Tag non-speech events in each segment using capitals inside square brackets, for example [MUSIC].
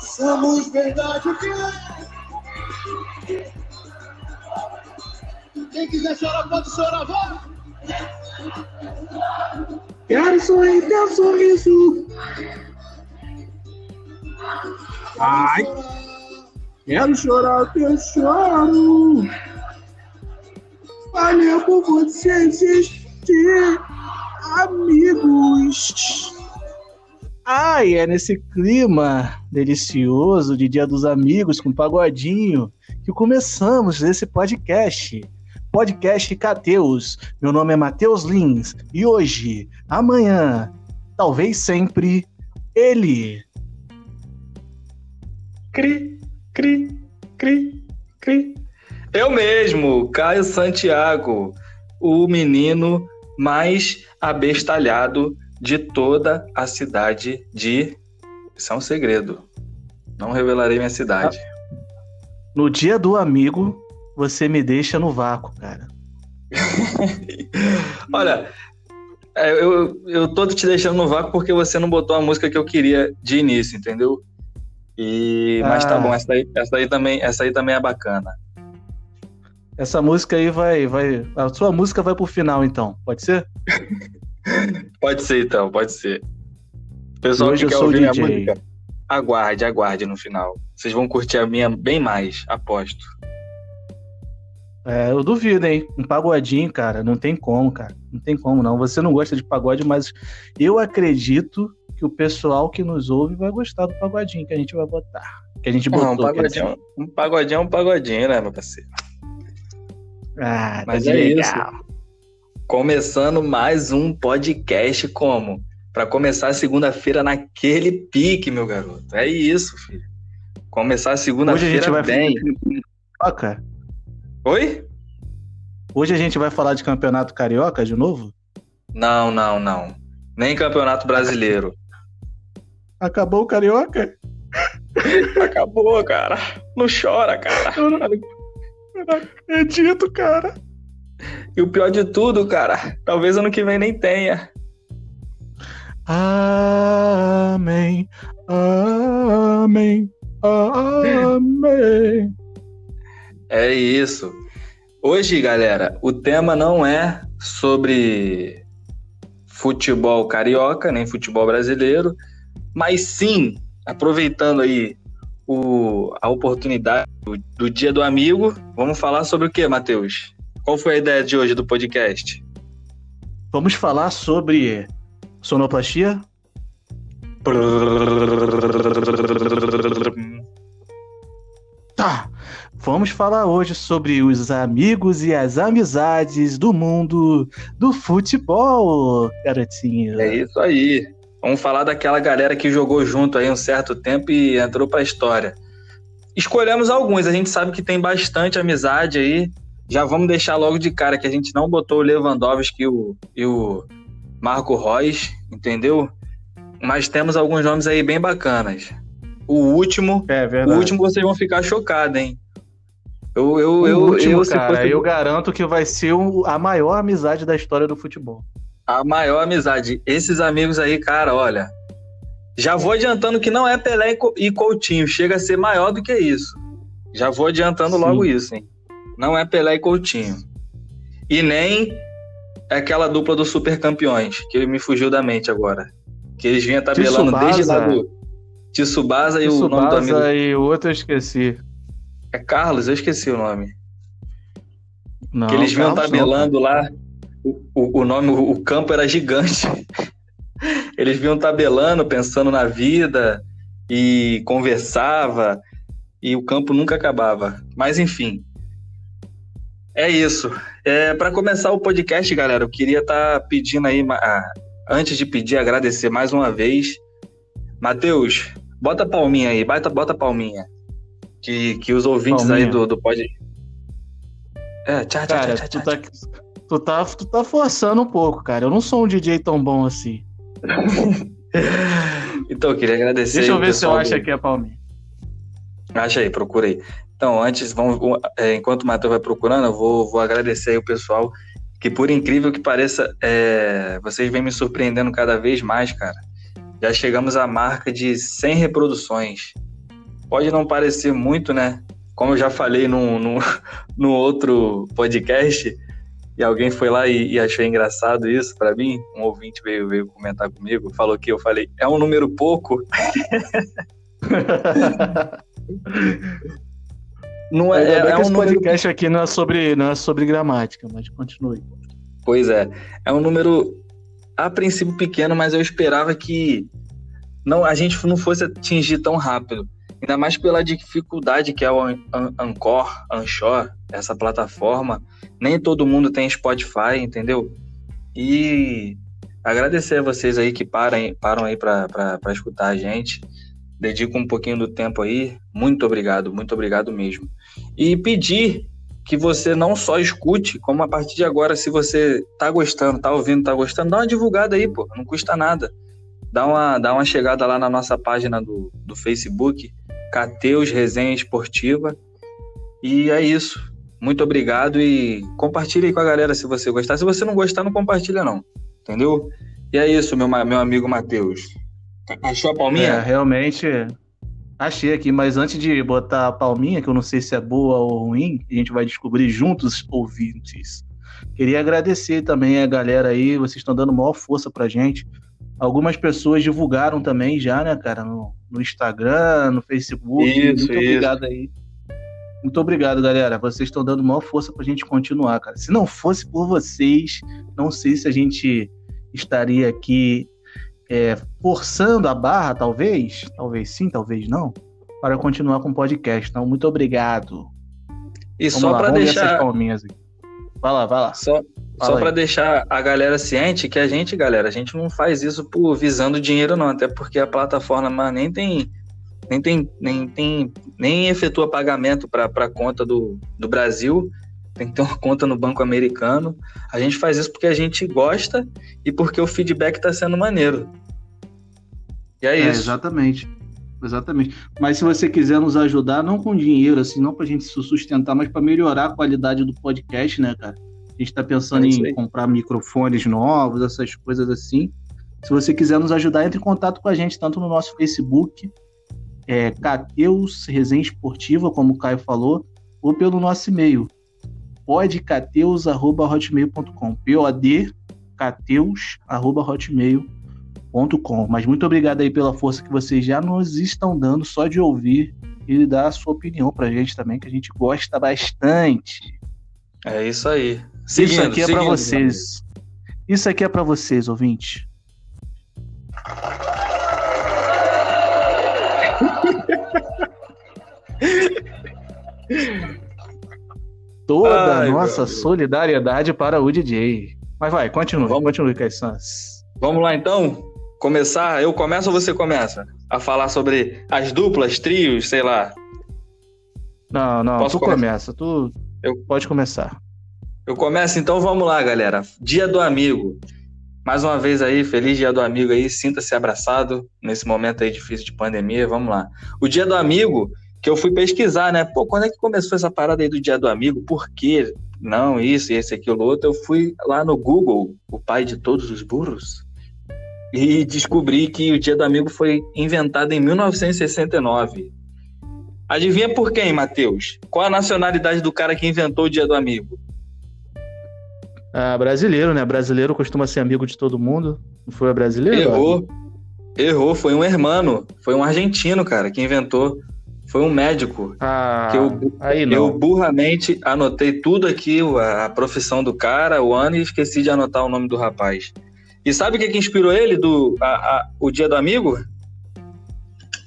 Somos verdade Quem quiser chorar, pode chorar, vai! Quero sorrir, teu sorriso. Ai, quero chorar, teu choro. Valeu por você existir, Ai, é nesse clima delicioso de Dia dos Amigos com pagodinho que começamos esse podcast. Podcast Cateus. Meu nome é Matheus Lins e hoje, amanhã, talvez sempre, ele. Cri, cri, cri, cri. Eu mesmo, Caio Santiago, o menino mais abestalhado de toda a cidade de. Isso é um segredo. Não revelarei minha cidade. No dia do amigo, você me deixa no vácuo, cara. [LAUGHS] Olha, é, eu, eu tô te deixando no vácuo porque você não botou a música que eu queria de início, entendeu? E, mas tá ah. bom, essa aí, essa, aí também, essa aí também é bacana. Essa música aí vai, vai. A sua música vai pro final, então. Pode ser? [LAUGHS] pode ser, então, pode ser. Pessoal Hoje que quer ouvir DJ. a música, aguarde, aguarde no final. Vocês vão curtir a minha bem mais, aposto. É, eu duvido, hein? Um pagodinho, cara, não tem como, cara. Não tem como, não. Você não gosta de pagode, mas eu acredito que o pessoal que nos ouve vai gostar do pagodinho que a gente vai botar. Que a gente botou. Não, um, pagodinho, um pagodinho é um pagodinho, né, meu parceiro? Ah, tá mas é legal. isso. Começando mais um podcast como? Para começar segunda-feira naquele pique, meu garoto. É isso, filho. Começar segunda-feira bem. Carioca? Oi? Hoje a gente vai falar de campeonato carioca de novo? Não, não, não. Nem campeonato brasileiro. Acabou o carioca? Acabou, cara. Não chora, cara. Eu não, eu não acredito, cara. E o pior de tudo, cara, talvez ano que vem nem tenha. Amém. Amém. Amém. É isso. Hoje, galera, o tema não é sobre futebol carioca, nem futebol brasileiro, mas sim, aproveitando aí o, a oportunidade do, do Dia do Amigo, vamos falar sobre o que, Matheus? Qual foi a ideia de hoje do podcast? Vamos falar sobre sonoplastia? Tá. Vamos falar hoje sobre os amigos e as amizades do mundo do futebol, garotinho. É isso aí. Vamos falar daquela galera que jogou junto aí um certo tempo e entrou para a história. Escolhemos alguns, a gente sabe que tem bastante amizade aí, já vamos deixar logo de cara que a gente não botou o Lewandowski e o, e o Marco Reus, entendeu? Mas temos alguns nomes aí bem bacanas. O último, é o último vocês vão ficar chocados, hein? Eu, eu, o eu, último, eu, cara, fosse... eu garanto que vai ser a maior amizade da história do futebol. A maior amizade. Esses amigos aí, cara, olha. Já vou adiantando que não é Pelé e Coutinho, chega a ser maior do que isso. Já vou adiantando Sim. logo isso, hein? Não é Pelé e Coutinho. E nem é aquela dupla dos super campeões, que ele me fugiu da mente agora. Que eles vinham tabelando Tsubasa. desde lá do Tsubasa, e o nome do amigo. e o outro eu esqueci. É Carlos, eu esqueci o nome. Não, que eles vinham tabelando não, lá. O, o, o nome, o, o campo era gigante. [LAUGHS] eles vinham tabelando, pensando na vida e conversava e o campo nunca acabava. Mas enfim, é isso. É, para começar o podcast, galera, eu queria estar tá pedindo aí, ah, antes de pedir, agradecer mais uma vez. Matheus, bota palminha aí, bota, bota palminha. Que, que os ouvintes palminha. aí do, do pod. É, tchau, tchau, cara, tchau, tchau, tu, tá, tu, tá, tu tá forçando um pouco, cara. Eu não sou um DJ tão bom assim. [LAUGHS] então, eu queria agradecer. Deixa eu ver se eu acho aqui a palminha. Acha aí, procura aí. Então, antes, vamos, é, enquanto o Matheus vai procurando, eu vou, vou agradecer aí o pessoal que por incrível que pareça, é, vocês vêm me surpreendendo cada vez mais, cara. Já chegamos à marca de 100 reproduções. Pode não parecer muito, né? Como eu já falei no, [LAUGHS] outro podcast, e alguém foi lá e, e achou engraçado isso para mim, um ouvinte veio, veio comentar comigo, falou que eu falei, é um número pouco. [LAUGHS] [LAUGHS] Não é, é, é um podcast aqui não é sobre não é sobre gramática, mas continue. Pois é, é um número a princípio pequeno, mas eu esperava que não a gente não fosse atingir tão rápido. Ainda mais pela dificuldade que é o Anchor, Anchor, essa plataforma. Nem todo mundo tem Spotify, entendeu? E agradecer a vocês aí que param, param aí para escutar a gente dedico um pouquinho do tempo aí. Muito obrigado, muito obrigado mesmo. E pedir que você não só escute, como a partir de agora, se você tá gostando, tá ouvindo, tá gostando, dá uma divulgada aí, pô, não custa nada. Dá uma, dá uma chegada lá na nossa página do, do Facebook, Cateus Resenha Esportiva. E é isso. Muito obrigado e compartilhe aí com a galera se você gostar. Se você não gostar, não compartilha não. Entendeu? E é isso, meu, meu amigo Matheus. Achou a palminha? É, realmente. Achei aqui, mas antes de botar a palminha, que eu não sei se é boa ou ruim, a gente vai descobrir juntos, ouvintes. Queria agradecer também a galera aí, vocês estão dando maior força pra gente. Algumas pessoas divulgaram também já, né, cara, no, no Instagram, no Facebook. Isso, Muito isso. obrigado aí. Muito obrigado, galera. Vocês estão dando maior força pra gente continuar, cara. Se não fosse por vocês, não sei se a gente estaria aqui é, forçando a barra, talvez, talvez sim, talvez não, para continuar com o podcast. Então, muito obrigado. E vamos só para deixar. Palminhas aqui. Vai lá, vai lá. Só, só para deixar a galera ciente que a gente, galera, a gente não faz isso por visando dinheiro, não, até porque a plataforma nem tem. Nem tem, nem tem, nem efetua pagamento para a conta do, do Brasil, tem que ter uma conta no banco americano. A gente faz isso porque a gente gosta e porque o feedback está sendo maneiro. E é, é isso. exatamente. Exatamente. Mas se você quiser nos ajudar, não com dinheiro, assim, não para a gente se sustentar, mas para melhorar a qualidade do podcast, né, cara? A gente está pensando é em comprar microfones novos, essas coisas assim. Se você quiser nos ajudar, entre em contato com a gente, tanto no nosso Facebook, é, Cateus Resenha Esportiva, como o Caio falou, ou pelo nosso e-mail, podcateus.hotmail.com. P-O-D cateus.hotmail.com Mas muito obrigado aí pela força que vocês já nos estão dando só de ouvir e dar a sua opinião pra gente também, que a gente gosta bastante. É isso aí. Seguindo, isso aqui é para vocês. Isso aqui é para vocês, ouvinte. [LAUGHS] Toda a nossa solidariedade para o DJ. Mas vai, continue, vamos, continue, Caissans. Vamos lá então? Começar, eu começo ou você começa? A falar sobre as duplas, trios, sei lá. Não, não, Posso tu começar? começa, tu eu... pode começar. Eu começo, então vamos lá, galera. Dia do amigo. Mais uma vez aí, feliz dia do amigo aí, sinta-se abraçado nesse momento aí difícil de pandemia, vamos lá. O dia do amigo, que eu fui pesquisar, né? Pô, quando é que começou essa parada aí do dia do amigo? Por quê? Não, isso, esse, aquilo, outro. Eu fui lá no Google, o pai de todos os burros, e descobri que o Dia do Amigo foi inventado em 1969. Adivinha por quem, Matheus? Qual a nacionalidade do cara que inventou o Dia do Amigo? Ah, brasileiro, né? Brasileiro costuma ser amigo de todo mundo. Não foi brasileiro? Errou. Errou, foi um hermano. Foi um argentino, cara, que inventou. Foi um médico. Ah, que eu, aí não. eu burramente anotei tudo aqui, a, a profissão do cara, o ano, e esqueci de anotar o nome do rapaz. E sabe o que, que inspirou ele do a, a, o Dia do Amigo?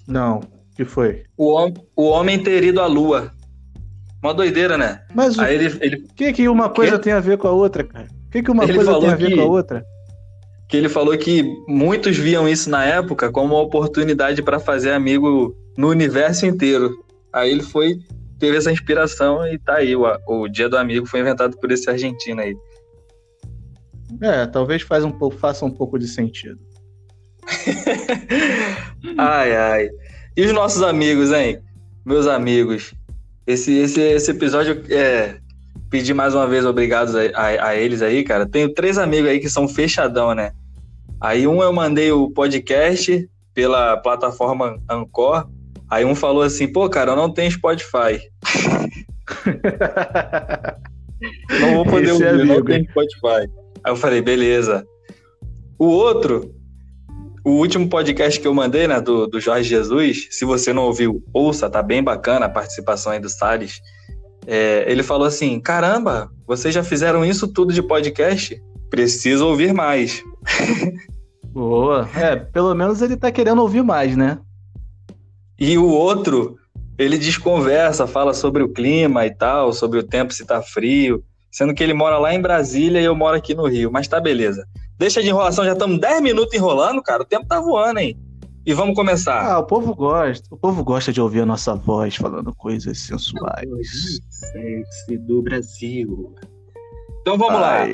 Não, que foi? O, o homem ter ido à Lua. Uma doideira, né? Mas o ele, ele... que que uma coisa que? tem a ver com a outra, cara? O que que uma ele coisa tem a ver que, com a outra? Que ele falou que muitos viam isso na época como uma oportunidade para fazer amigo no universo inteiro. Aí ele foi teve essa inspiração e tá aí o, o Dia do Amigo foi inventado por esse argentino aí. É, talvez faz um pouco, faça um pouco de sentido. [LAUGHS] ai, ai. E os nossos amigos, hein? Meus amigos. Esse, esse, esse episódio é pedir mais uma vez obrigados a, a, a, eles aí, cara. Tenho três amigos aí que são fechadão, né? Aí um eu mandei o podcast pela plataforma Anchor. Aí um falou assim, pô, cara, eu não tenho Spotify. [LAUGHS] não vou poder Esse ouvir, é não tenho Spotify. Aí eu falei, beleza. O outro, o último podcast que eu mandei, né, do, do Jorge Jesus, se você não ouviu, ouça, tá bem bacana a participação aí do Salles. É, ele falou assim: caramba, vocês já fizeram isso tudo de podcast? Preciso ouvir mais. [LAUGHS] Boa. É, pelo menos ele tá querendo ouvir mais, né? E o outro, ele desconversa, fala sobre o clima e tal, sobre o tempo se tá frio, sendo que ele mora lá em Brasília e eu moro aqui no Rio. Mas tá beleza. Deixa de enrolação, já estamos 10 minutos enrolando, cara. O tempo tá voando, hein? E vamos começar. Ah, o povo gosta. O povo gosta de ouvir a nossa voz falando coisas sensuais. Sexy do Brasil. Então vamos lá.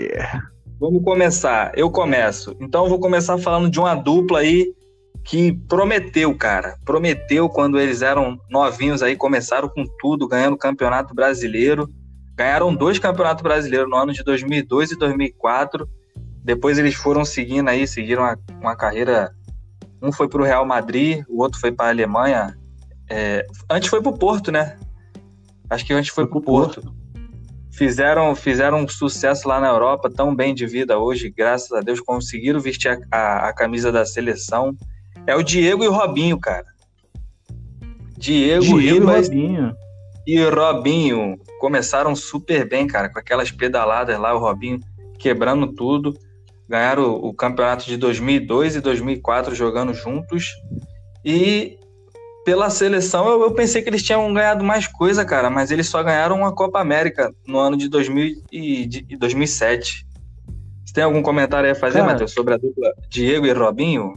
Vamos começar. Eu começo. Então eu vou começar falando de uma dupla aí que prometeu, cara. Prometeu quando eles eram novinhos aí, começaram com tudo, ganhando o Campeonato Brasileiro. Ganharam dois Campeonatos Brasileiros no ano de 2002 e 2004. Depois eles foram seguindo aí, seguiram uma, uma carreira. Um foi para o Real Madrid, o outro foi para a Alemanha. É, antes foi para o Porto, né? Acho que antes foi, foi para o Porto. Porto. Fizeram, fizeram um sucesso lá na Europa, tão bem de vida hoje, graças a Deus, conseguiram vestir a, a, a camisa da seleção. É o Diego e o Robinho, cara. Diego, Diego Ribas e Robinho. E Robinho começaram super bem, cara, com aquelas pedaladas lá, o Robinho quebrando tudo. Ganharam o, campeonato de 2002 e 2004 jogando juntos. E pela seleção eu, eu, pensei que eles tinham ganhado mais coisa, cara, mas eles só ganharam uma Copa América no ano de, 2000 e, de 2007. Você tem algum comentário aí a fazer, Matheus, sobre a dupla Diego e Robinho?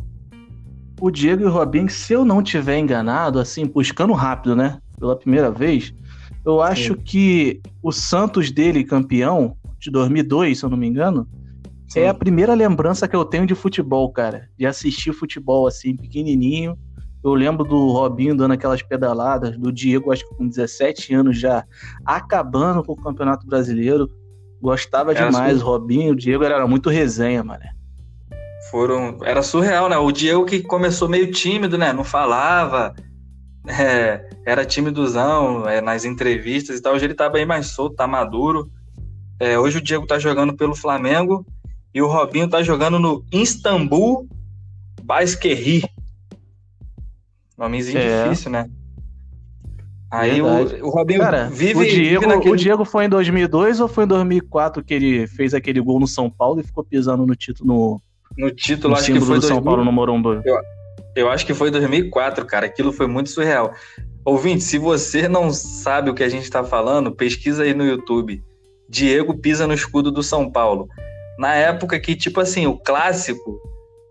O Diego e o Robinho, se eu não tiver enganado, assim, buscando rápido, né, pela primeira vez, eu acho Sim. que o Santos dele, campeão, de 2002, se eu não me engano, Sim. é a primeira lembrança que eu tenho de futebol, cara. De assistir futebol assim, pequenininho. Eu lembro do Robinho dando aquelas pedaladas, do Diego, acho que com 17 anos já, acabando com o Campeonato Brasileiro. Gostava era demais, o Robinho, o Diego era muito resenha, mano. Foram. Era surreal, né? O Diego que começou meio tímido, né? Não falava. É, era timidozão é, nas entrevistas e tal. Hoje ele tá bem mais solto, tá maduro. É, hoje o Diego tá jogando pelo Flamengo e o Robinho tá jogando no Istambul Basquerri. Nomezinho é. difícil, né? Aí o, o, Robinho Cara, vive, o Diego, vive naquele... o Diego foi em 2002 ou foi em 2004 que ele fez aquele gol no São Paulo e ficou pisando no título no, no título no acho que foi do 2000... São Paulo no Morumbi. Eu, eu acho que foi 2004, cara. Aquilo foi muito surreal. Ouvinte, se você não sabe o que a gente está falando, pesquisa aí no YouTube. Diego pisa no escudo do São Paulo. Na época que, tipo assim, o clássico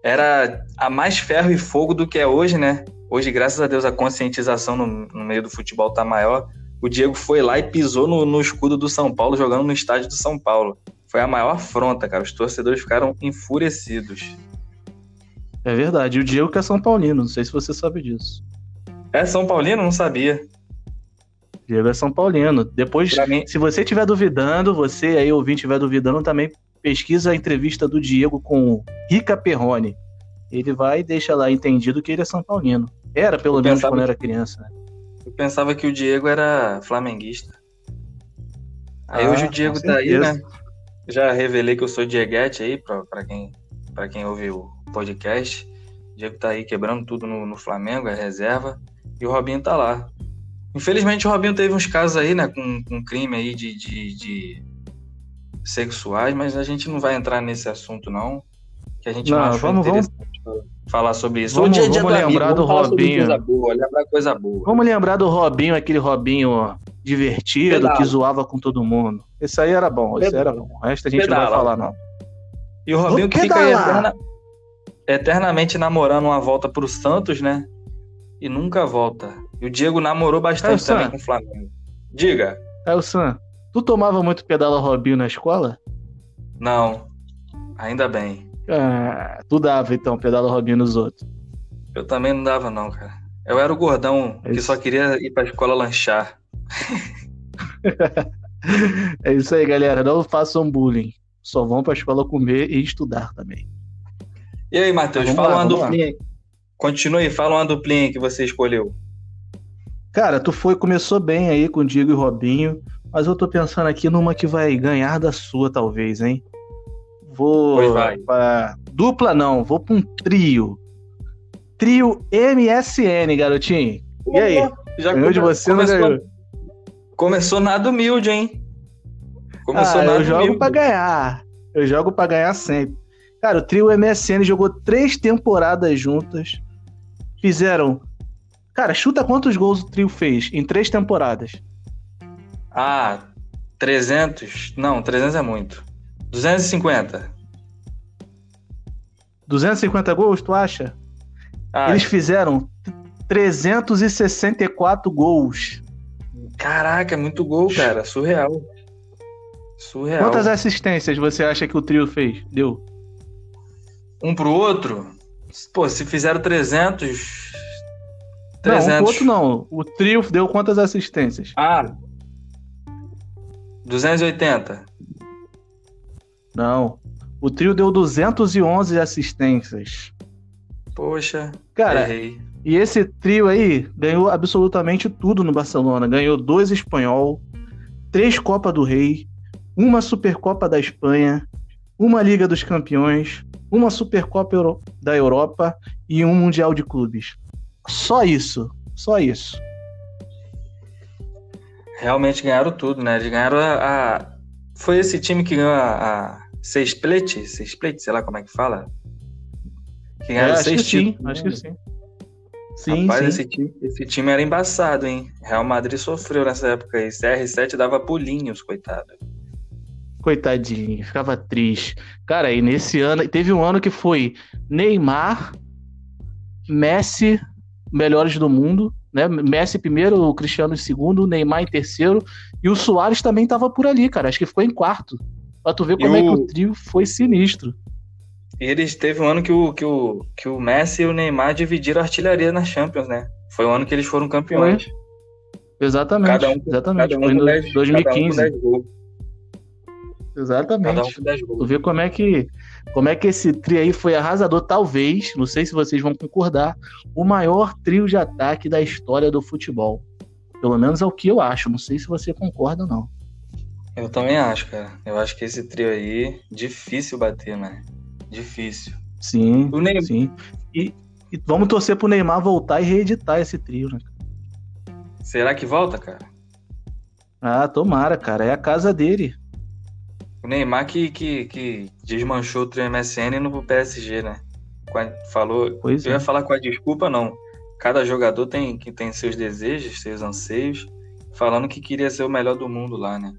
era a mais ferro e fogo do que é hoje, né? Hoje, graças a Deus, a conscientização no, no meio do futebol tá maior. O Diego foi lá e pisou no, no escudo do São Paulo, jogando no estádio do São Paulo. Foi a maior afronta, cara. Os torcedores ficaram enfurecidos. É verdade. E o Diego que é São Paulino, não sei se você sabe disso. É São Paulino? Não sabia. Diego é São Paulino. Depois, mim... se você estiver duvidando, você aí ouvinte estiver duvidando, também pesquisa a entrevista do Diego com Rica Perrone. Ele vai e deixa lá entendido que ele é São Paulino. Era, pelo eu menos, quando que... era criança. Né? Eu pensava que o Diego era flamenguista. Aí ah, hoje o Diego tá aí, né? Já revelei que eu sou Dieguete aí, pra, pra, quem, pra quem ouve o podcast. O Diego tá aí quebrando tudo no, no Flamengo, é reserva. E o Robinho tá lá. Infelizmente o Robinho teve uns casos aí, né, com, com crime aí de, de, de, sexuais, mas a gente não vai entrar nesse assunto não, que a gente não, não vamos, vamos falar sobre isso. Vamos, dia, vamos lembrar do vamos Robinho. Coisa boa, lembrar coisa boa. Vamos lembrar do Robinho, aquele Robinho divertido Pedala. que zoava com todo mundo. Esse aí era bom, esse era bom. O resto a gente Pedala. não vai falar não. E o Robinho que fica eterna, eternamente namorando uma volta pro Santos, né? E nunca volta. E o Diego namorou bastante é, também com o Flamengo. Diga. É o Sam. Tu tomava muito pedala Robinho na escola? Não. Ainda bem. Ah, tu dava então pedala Robinho nos outros. Eu também não dava não, cara. Eu era o gordão Esse... que só queria ir pra escola lanchar. [LAUGHS] É isso aí, galera. Não façam bullying. Só vão pra escola comer e estudar também. E aí, Matheus, fala lá, uma duplinha. Continue, fala uma duplinha que você escolheu. Cara, tu foi, começou bem aí com o Diego e Robinho, mas eu tô pensando aqui numa que vai ganhar da sua, talvez, hein? Vou pois vai. pra... Dupla não, vou pra um trio. Trio MSN, garotinho. E aí? Já ganhou de você começou, não ganhou? Começou nada humilde, hein? Começou ah, nada eu jogo humilde. pra ganhar. Eu jogo pra ganhar sempre. Cara, o trio MSN jogou três temporadas juntas. Fizeram. Cara, chuta quantos gols o trio fez em três temporadas? Ah, 300. Não, 300 é muito. 250. 250 gols, tu acha? Ah, Eles fizeram 364 gols. Caraca, é muito gol, cara. Surreal. Surreal. Quantas assistências você acha que o trio fez? Deu? Um pro outro? Pô, se fizeram 300. 300. Não, um pro outro não. O trio deu quantas assistências? Ah. 280. Não. O trio deu 211 assistências. Poxa, cara. Errei. E esse trio aí ganhou absolutamente tudo no Barcelona. Ganhou dois espanhol, três Copa do Rei, uma Supercopa da Espanha, uma Liga dos Campeões, uma Supercopa Euro da Europa e um Mundial de Clubes. Só isso. Só isso. Realmente ganharam tudo, né? Eles ganharam a. a... Foi esse time que ganhou a, a Sexplete? Sexplete, sei lá como é que fala. Que ganharam é, seis títulos. Sim, acho que sim. Sim, Rapaz, sim. Esse, time, esse time era embaçado, hein? Real Madrid sofreu nessa época aí. CR7 dava pulinhos, coitado. Coitadinho, ficava triste. Cara, e nesse ano, teve um ano que foi Neymar, Messi, melhores do mundo, né? Messi primeiro, o Cristiano em segundo, Neymar em terceiro, e o Soares também tava por ali, cara. Acho que ficou em quarto. Pra tu ver como é que o trio foi sinistro. E eles teve um ano que o, que o, que o Messi e o Neymar dividiram a artilharia na Champions, né? Foi o ano que eles foram campeões. Foi. Exatamente. Cada um, exatamente. Cada um foi em 10, 2015. Exatamente. Um tu vê como é que como é que esse trio aí foi arrasador, talvez, não sei se vocês vão concordar, o maior trio de ataque da história do futebol. Pelo menos é o que eu acho, não sei se você concorda ou não. Eu também acho, cara. Eu acho que esse trio aí, difícil bater, né? Difícil. Sim, o Neymar... sim. E, e vamos torcer pro Neymar voltar e reeditar esse trio, né? Será que volta, cara? Ah, tomara, cara. É a casa dele. O Neymar que, que, que desmanchou o trio MSN no PSG, né? Falou. Pois eu é. ia falar com a desculpa, não. Cada jogador tem, que tem seus desejos, seus anseios, falando que queria ser o melhor do mundo lá, né?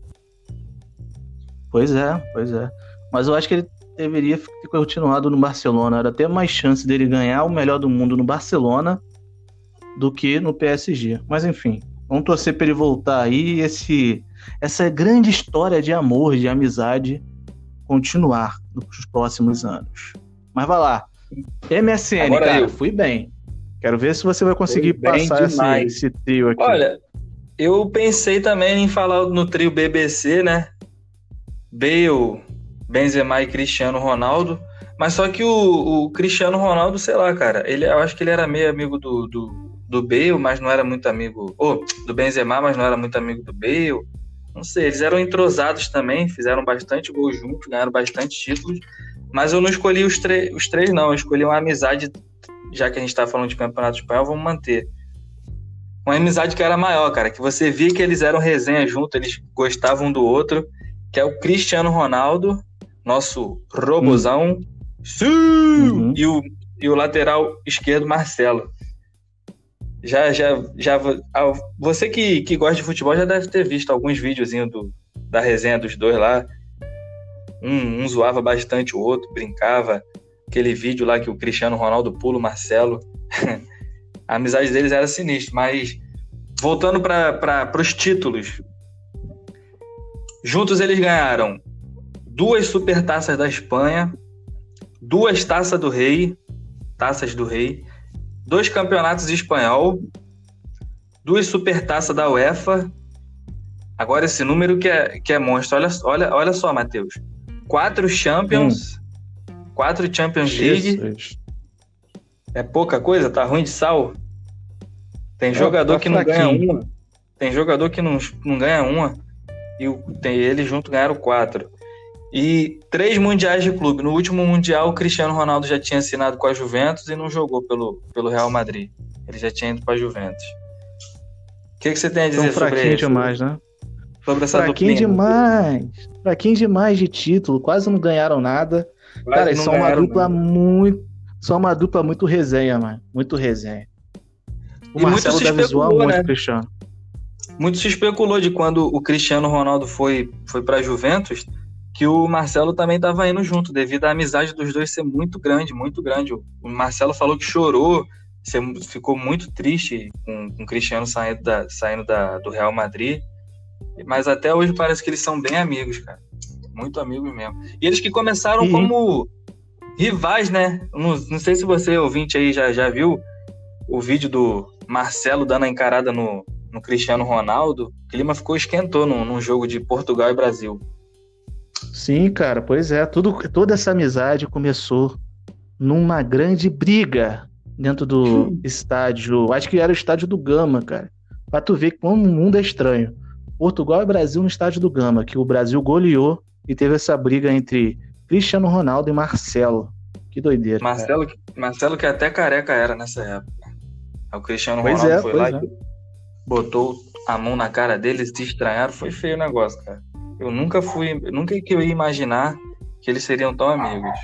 Pois é, pois é. Mas eu acho que ele deveria ter continuado no Barcelona. Era até mais chance dele ganhar o melhor do mundo no Barcelona do que no PSG. Mas enfim, vamos torcer para ele voltar aí e esse, essa grande história de amor, de amizade continuar nos próximos anos. Mas vai lá. MSN, Agora cara, eu. fui bem. Quero ver se você vai conseguir passar esse, esse trio aqui. Olha, eu pensei também em falar no trio BBC, né? Bale, Benzema e Cristiano Ronaldo. Mas só que o, o, Cristiano Ronaldo, sei lá, cara, ele, eu acho que ele era meio amigo do, do, do Bale, mas não era muito amigo. Ou oh, do Benzema, mas não era muito amigo do Bale. Não sei, eles eram entrosados também, fizeram bastante gol juntos, ganharam bastante títulos. Mas eu não escolhi os, os três, não. Eu escolhi uma amizade, já que a gente tá falando de campeonato espanhol, vamos manter. Uma amizade que era maior, cara, que você via que eles eram resenha junto, eles gostavam um do outro que é o Cristiano Ronaldo, nosso robozão, hum. sim, uhum. e, o, e o lateral esquerdo, Marcelo. Já, já, já, você que, que gosta de futebol já deve ter visto alguns videozinhos do, da resenha dos dois lá. Um, um zoava bastante o outro, brincava. Aquele vídeo lá que o Cristiano Ronaldo pula o Marcelo. [LAUGHS] a amizade deles era sinistra, mas voltando para os títulos, Juntos eles ganharam duas supertaças da Espanha, duas taças do Rei, taças do Rei, dois campeonatos espanhol, duas supertaças da UEFA, Agora, esse número que é, que é monstro. Olha, olha, olha só, Matheus. Quatro Champions. Hum. Quatro Champions Jesus. League. É pouca coisa? Tá ruim de sal? Tem é, jogador tá que não ganha uma. Tem jogador que não, não ganha uma. E tem ele junto ganharam quatro. E três mundiais de clube. No último mundial, o Cristiano Ronaldo já tinha assinado com a Juventus e não jogou pelo, pelo Real Madrid. Ele já tinha ido para a Juventus. O que, que você tem a dizer Tão sobre isso? demais, né? Sobre essa fraquinho duplinha. demais. Fraquinho demais de título. Quase não ganharam nada. Quase Cara, são uma dupla muito. São uma dupla muito resenha, mano. Muito resenha. O e Marcelo deve zoar né? muito, Cristiano. Muito se especulou de quando o Cristiano Ronaldo foi, foi para Juventus que o Marcelo também estava indo junto, devido à amizade dos dois ser muito grande, muito grande. O Marcelo falou que chorou, ficou muito triste com, com o Cristiano saindo, da, saindo da, do Real Madrid. Mas até hoje parece que eles são bem amigos, cara. Muito amigos mesmo. E eles que começaram como rivais, né? Não, não sei se você, ouvinte aí, já, já viu o vídeo do Marcelo dando a encarada no, no Cristiano Ronaldo. O clima ficou esquentou num, num jogo de Portugal e Brasil. Sim, cara, pois é. Tudo, toda essa amizade começou numa grande briga dentro do hum. estádio. Acho que era o estádio do Gama, cara. Pra tu ver como o mundo é estranho. Portugal e Brasil no estádio do Gama, que o Brasil goleou e teve essa briga entre Cristiano Ronaldo e Marcelo. Que doideira. Marcelo, cara. Marcelo que até careca era nessa época. O Cristiano pois Ronaldo é, foi lá é. e botou a mão na cara deles, se estranharam. Foi feio o negócio, cara. Eu nunca fui, nunca que eu ia imaginar que eles seriam tão amigos.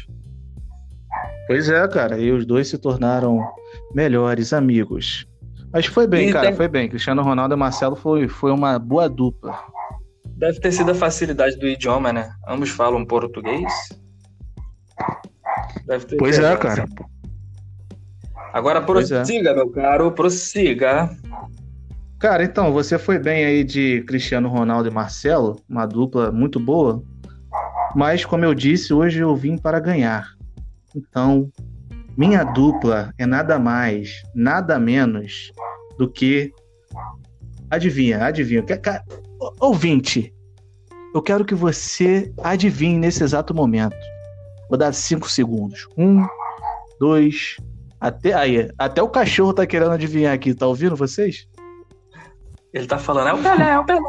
Pois é, cara, e os dois se tornaram melhores amigos. Mas foi bem, e cara, tem... foi bem. Cristiano Ronaldo e Marcelo foi, foi uma boa dupla. Deve ter sido a facilidade do idioma, né? Ambos falam português. Deve ter pois é, cara. Agora é. prossiga, é. meu caro, prossiga. Cara, então, você foi bem aí de Cristiano Ronaldo e Marcelo, uma dupla muito boa. Mas, como eu disse, hoje eu vim para ganhar. Então, minha dupla é nada mais, nada menos do que. Adivinha, adivinha. Ouvinte, eu quero que você adivinhe nesse exato momento. Vou dar cinco segundos. Um, dois, até aí. Até o cachorro tá querendo adivinhar aqui. Tá ouvindo vocês? Ele tá falando, é o Pelé, é o Pelé.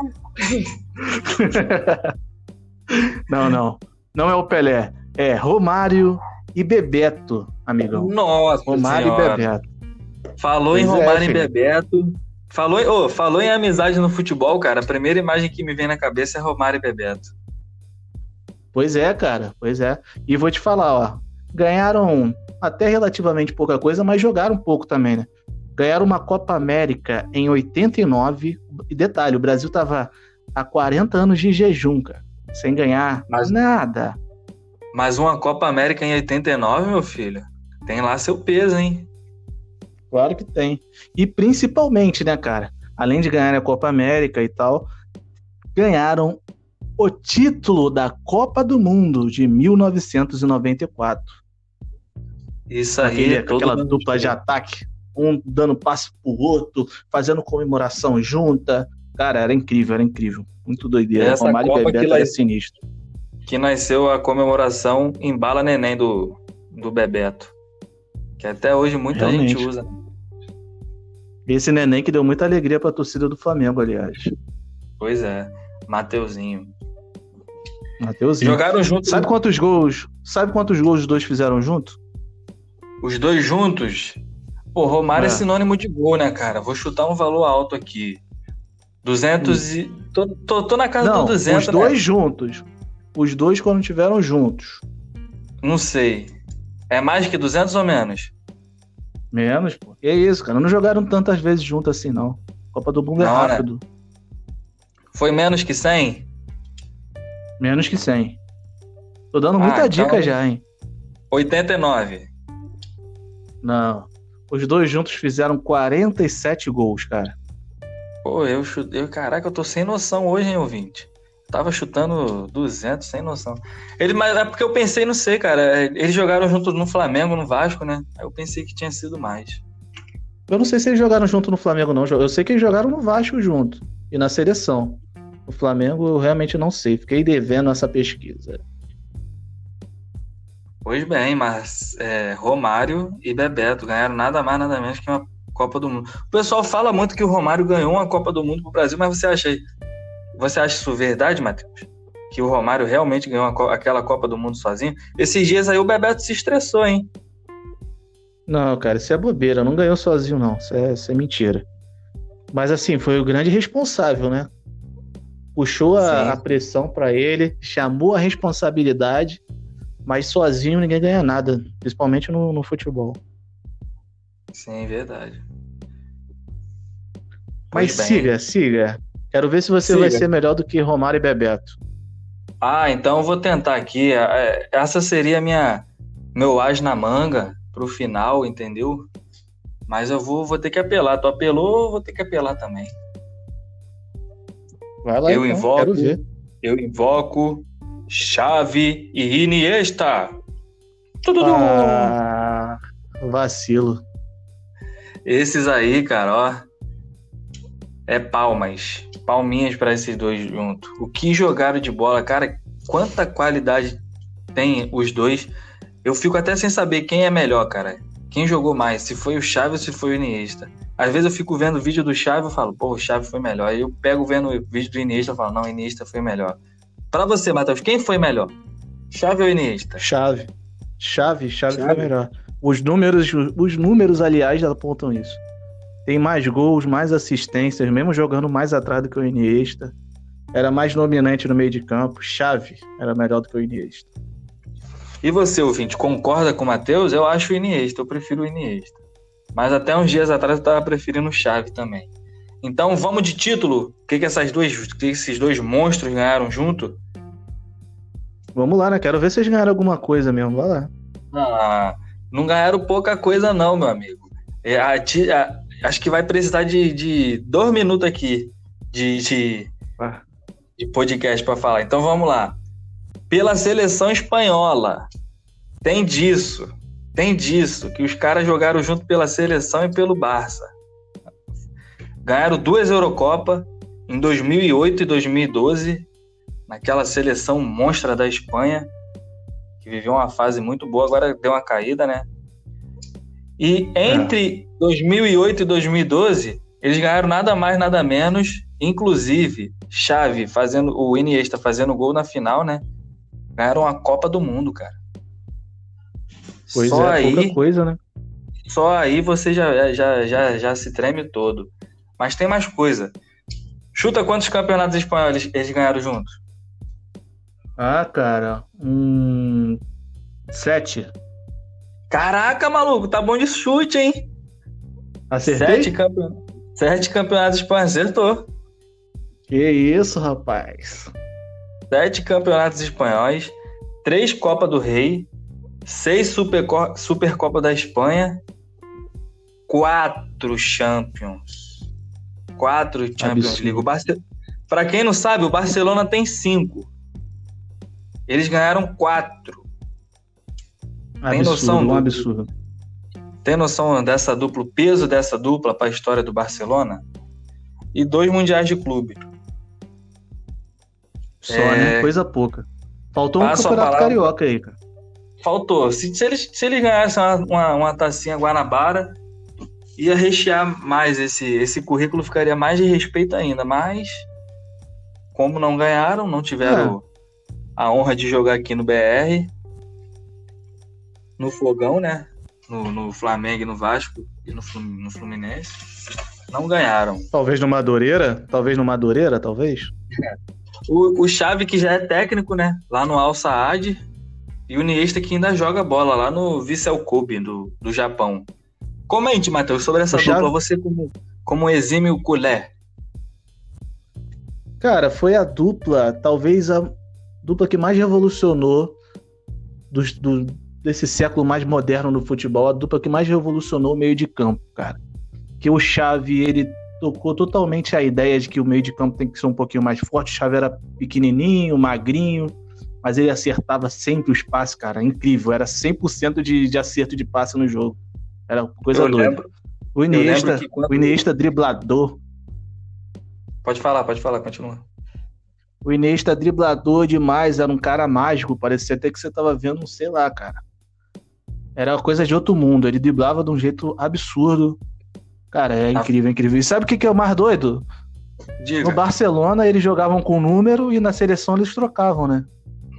[LAUGHS] não, não. Não é o Pelé. É Romário e Bebeto, amigão. Nossa, Romário senhora. e Bebeto. Falou pois em é, Romário é, e Bebeto. Falou, oh, falou em amizade no futebol, cara. A primeira imagem que me vem na cabeça é Romário e Bebeto. Pois é, cara. Pois é. E vou te falar, ó. Ganharam até relativamente pouca coisa, mas jogaram um pouco também, né? Ganharam uma Copa América em 89. E detalhe, o Brasil tava há 40 anos de jejum, cara. Sem ganhar mas, nada. Mas uma Copa América em 89, meu filho, tem lá seu peso, hein? Claro que tem. E principalmente, né, cara? Além de ganhar a Copa América e tal, ganharam o título da Copa do Mundo de 1994. Isso aí, Aquele, aquela dupla de ataque um dando passe pro outro, fazendo comemoração junta. Cara, era incrível, era incrível. Muito doideira. Essa Romário Copa Bebeto que, sinistro. Que nasceu a comemoração em bala neném do, do Bebeto. Que até hoje muita Realmente. gente usa. Esse neném que deu muita alegria pra torcida do Flamengo, aliás. Pois é. Mateuzinho. Mateuzinho. Jogaram juntos. Sabe quantos gols? Sabe quantos gols os dois fizeram junto? Os dois juntos? Pô, Romário é. é. sinônimo de gol, né, cara? Vou chutar um valor alto aqui. 200 e. Tô, tô, tô na casa Não, do 200. Os dois né? juntos. Os dois quando tiveram juntos. Não sei. É mais que 200 ou menos? Menos, pô. Que é isso, cara. Não jogaram tantas vezes juntos assim, não. Copa do Mundo é não, é rápido. Né? Foi menos que 100? Menos que 100. Tô dando ah, muita então... dica já, hein? 89. Não. Os dois juntos fizeram 47 gols, cara. Pô, eu chutei. Caraca, eu tô sem noção hoje, hein, ouvinte? Tava chutando 200 sem noção. Ele, mas é porque eu pensei, não sei, cara. Eles jogaram junto no Flamengo, no Vasco, né? Aí eu pensei que tinha sido mais. Eu não sei se eles jogaram junto no Flamengo, não. Eu sei que eles jogaram no Vasco junto. E na seleção. O Flamengo eu realmente não sei. Fiquei devendo essa pesquisa. Pois bem, mas é, Romário e Bebeto ganharam nada mais, nada menos que uma Copa do Mundo. O pessoal fala muito que o Romário ganhou uma Copa do Mundo pro Brasil, mas você acha, você acha isso verdade, Matheus? Que o Romário realmente ganhou aquela Copa do Mundo sozinho? Esses dias aí o Bebeto se estressou, hein? Não, cara, isso é bobeira. Não ganhou sozinho, não. Isso é, isso é mentira. Mas assim, foi o grande responsável, né? Puxou a, a pressão para ele, chamou a responsabilidade, mas sozinho ninguém ganha nada, principalmente no, no futebol. Sim, verdade. Mas siga, siga. Quero ver se você siga. vai ser melhor do que Romário e Bebeto. Ah, então eu vou tentar aqui. É, é, essa seria minha meu as na manga pro final, entendeu? Mas eu vou, vou ter que apelar. Tu apelou, vou ter que apelar também. Vai lá, eu então, invoco, Eu invoco Chave e Iniesta. Tudo ah, vacilo. Esses aí, cara, ó. É palmas. Palminhas para esses dois juntos. O que jogaram de bola, cara, quanta qualidade tem os dois. Eu fico até sem saber quem é melhor, cara. Quem jogou mais, se foi o Xavi ou se foi o Iniesta. Às vezes eu fico vendo o vídeo do Xavi e falo, pô, o Xavi foi melhor. Aí eu pego vendo o vídeo do Iniesta e falo, não, o Iniesta foi melhor. Para você, Matheus, quem foi melhor? Xavi ou Iniesta? Xavi. Xavi, Xavi, Xavi. foi melhor. Os números, os números, aliás, apontam isso. Tem mais gols, mais assistências, mesmo jogando mais atrás do que o Iniesta. Era mais dominante no meio de campo. Xavi era melhor do que o Iniesta. E você, ouvinte, concorda com o Matheus? Eu acho o Iniesta, eu prefiro o Iniesta. Mas até uns dias atrás eu estava preferindo o Xavi também. Então vamos de título. O que, que, essas duas, que esses dois monstros ganharam junto? Vamos lá, né? Quero ver se eles ganharam alguma coisa mesmo. Vai lá. Ah, não ganharam pouca coisa, não, meu amigo. É, a, a, acho que vai precisar de, de dois minutos aqui de, de, ah. de podcast para falar. Então vamos lá pela seleção espanhola. Tem disso. Tem disso. Que os caras jogaram junto pela seleção e pelo Barça. Ganharam duas Eurocopa em 2008 e 2012, naquela seleção monstra da Espanha, que viveu uma fase muito boa, agora deu uma caída, né? E entre é. 2008 e 2012, eles ganharam nada mais, nada menos, inclusive Xavi fazendo o Iniesta fazendo gol na final, né? Ganharam a Copa do Mundo, cara. Pois só é, aí, pouca coisa, né? Só aí você já, já, já, já se treme todo. Mas tem mais coisa. Chuta quantos campeonatos espanhóis eles ganharam juntos? Ah, cara. Um. Sete. Caraca, maluco, tá bom de chute, hein? Acertei? Sete, campeon... Sete campeonatos espanhóis, acertou. Que isso, rapaz sete campeonatos espanhóis, três Copa do Rei, seis Supercopa Super da Espanha, quatro Champions. Quatro Champions League. Barce... Para quem não sabe, o Barcelona tem cinco. Eles ganharam quatro. Absurdo, tem noção do... um absurdo. Tem noção dessa dupla, o peso dessa dupla para a história do Barcelona? E dois mundiais de clube. Só, né? é... né? Coisa pouca. Faltou um Passa campeonato carioca aí, cara. Faltou. Se, se, eles, se eles ganhassem uma, uma, uma tacinha Guanabara, ia rechear mais esse, esse currículo, ficaria mais de respeito ainda. Mas, como não ganharam, não tiveram é. a honra de jogar aqui no BR, no Fogão, né? No, no Flamengo e no Vasco e no, no Fluminense, não ganharam. Talvez no Madureira? Talvez no Madureira, talvez? É. O, o Xavi, que já é técnico, né? Lá no Al Saad. E o Niesta, que ainda joga bola lá no Vissel Kobe, do, do Japão. Comente, Matheus, sobre essa o dupla. Você como, como exímio culé. Cara, foi a dupla, talvez a dupla que mais revolucionou do, do, desse século mais moderno no futebol, a dupla que mais revolucionou o meio de campo, cara. Que o Xavi, ele tocou totalmente a ideia de que o meio de campo tem que ser um pouquinho mais forte. O Xavi era pequenininho, magrinho, mas ele acertava sempre os passes, cara. Incrível, era 100% de, de acerto de passe no jogo. Era coisa eu doida. Lembro, o Iniesta, quando... o Iniesta driblador. Pode falar, pode falar, continua. O Iniesta driblador demais, era um cara mágico, parecia até que você tava vendo, sei lá, cara. Era coisa de outro mundo, ele driblava de um jeito absurdo. Cara, é incrível, é incrível. E sabe o que, que é o mais doido? Diga. No Barcelona eles jogavam com número e na seleção eles trocavam, né?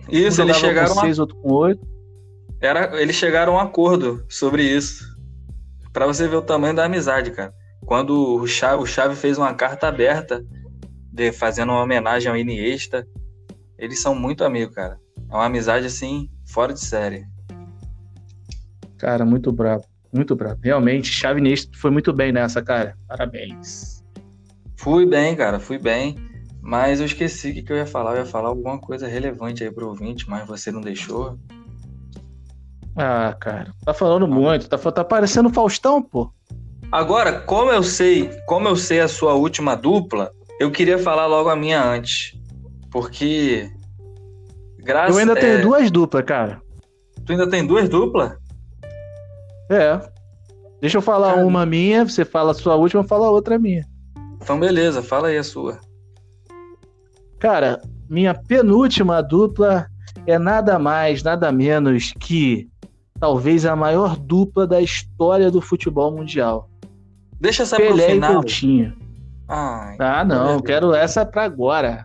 Isso, um eles chegaram com seis, a... outro com oito. Era, eles chegaram a um acordo sobre isso. Para você ver o tamanho da amizade, cara. Quando o Chave, o Chave fez uma carta aberta de, fazendo uma homenagem ao Iniesta, eles são muito amigos, cara. É uma amizade assim, fora de série. Cara, muito bravo. Muito bravo. Realmente, Chave Iniesta foi muito bem nessa, cara. Parabéns. Fui bem, cara, fui bem. Mas eu esqueci o que, que eu ia falar. Eu ia falar alguma coisa relevante aí pro ouvinte, mas você não deixou. Ah, cara, tá falando muito. Tá, tá parecendo Faustão, pô. Agora, como eu sei, como eu sei a sua última dupla, eu queria falar logo a minha antes. Porque. Graças, eu ainda é... tenho duas duplas, cara. Tu ainda tem duas duplas? É. Deixa eu falar cara... uma minha, você fala a sua última, eu falo a outra minha. Então, beleza, fala aí a sua. Cara, minha penúltima dupla é nada mais, nada menos que talvez a maior dupla da história do futebol mundial. Deixa essa Pelé pro final. e Coutinho. Ai, ah, não, quero essa pra agora.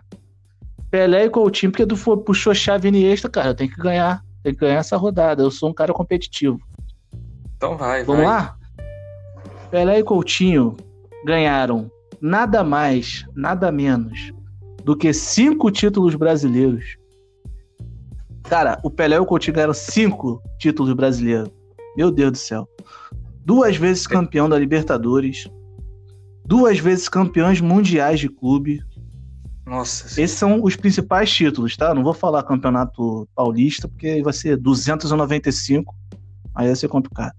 Pelé e Coutinho, porque tu puxou chave Iniesta, cara, eu tenho que ganhar. Tem que ganhar essa rodada. Eu sou um cara competitivo. Então vai, Vamos vai. lá? Pelé e Coutinho ganharam nada mais, nada menos do que cinco títulos brasileiros Cara, o Pelé e o Coutinho ganharam cinco títulos brasileiros. Meu Deus do céu. Duas vezes campeão da Libertadores. Duas vezes campeões mundiais de clube. Nossa. Esses são os principais títulos, tá? Não vou falar campeonato paulista, porque vai ser 295. Aí vai ser complicado.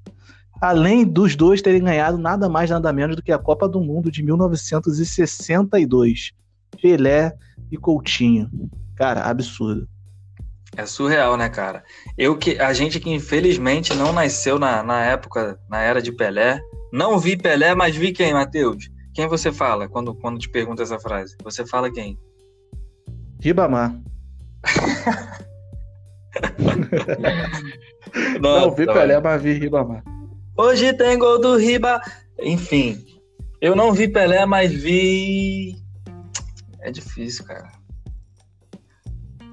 Além dos dois terem ganhado nada mais, nada menos do que a Copa do Mundo de 1962. Pelé e Coutinho. Cara, absurdo. É surreal, né, cara? Eu que a gente que infelizmente não nasceu na, na época, na era de Pelé, não vi Pelé, mas vi quem, Matheus? Quem você fala quando, quando te pergunta essa frase? Você fala quem? Ribamar. [LAUGHS] Nossa, não vi Pelé, mas vi Ribamar. Hoje tem gol do Riba. Enfim, eu não vi Pelé, mas vi. É difícil, cara.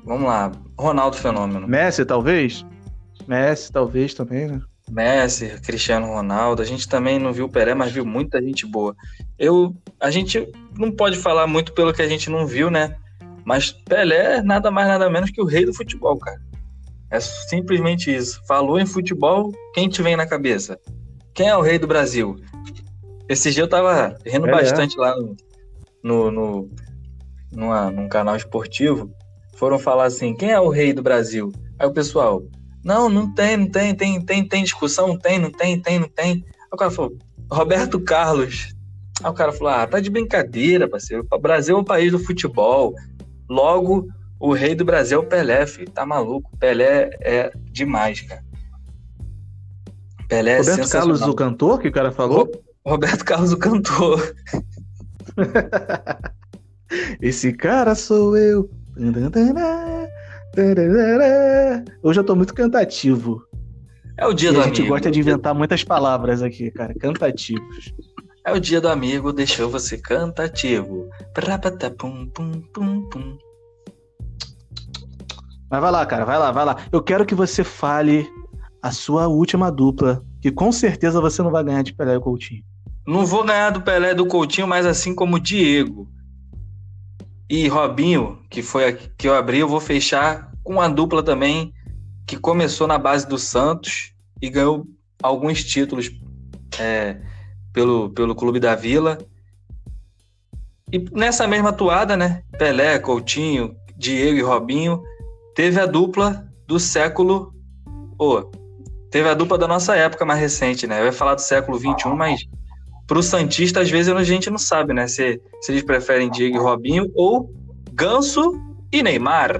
Vamos lá. Ronaldo Fenômeno. Messi, talvez? Messi, talvez também, né? Messi, Cristiano Ronaldo. A gente também não viu o Pelé, mas viu muita gente boa. Eu, a gente não pode falar muito pelo que a gente não viu, né? Mas Pelé é nada mais nada menos que o rei do futebol, cara. É simplesmente isso. Falou em futebol, quem te vem na cabeça? Quem é o rei do Brasil? Esse dia eu tava rindo bastante lá no, no, no numa, num canal esportivo foram falar assim: quem é o rei do Brasil? Aí o pessoal, não, não tem, não tem, tem, tem, tem discussão, tem, não tem, tem, não tem. Aí o cara falou, Roberto Carlos. Aí o cara falou: ah, tá de brincadeira, parceiro. O Brasil é um país do futebol. Logo, o rei do Brasil é o Pelé, filho. Tá maluco? Pelé é demais, cara. Pelé é Roberto Carlos, o cantor, que o cara falou? Roberto Carlos, o cantor. [LAUGHS] Esse cara sou eu. Hoje eu tô muito cantativo. É o dia e do a amigo. A gente gosta de inventar muitas palavras aqui, cara. Cantativos. É o dia do amigo, deixou você cantativo. Mas vai lá, cara, vai lá, vai lá. Eu quero que você fale a sua última dupla, que com certeza você não vai ganhar de Pelé e Coutinho. Não vou ganhar do Pelé e do Coutinho, mas assim como o Diego e Robinho, que foi a que eu abri, eu vou fechar com uma dupla também que começou na base do Santos e ganhou alguns títulos é, pelo, pelo Clube da Vila. E nessa mesma atuada, né? Pelé, Coutinho, Diego e Robinho, teve a dupla do século. Oh, teve a dupla da nossa época mais recente, né? Eu ia falar do século XXI, mas para o Santista, às vezes a gente não sabe, né? Se, se eles preferem Diego e Robinho ou Ganso e Neymar.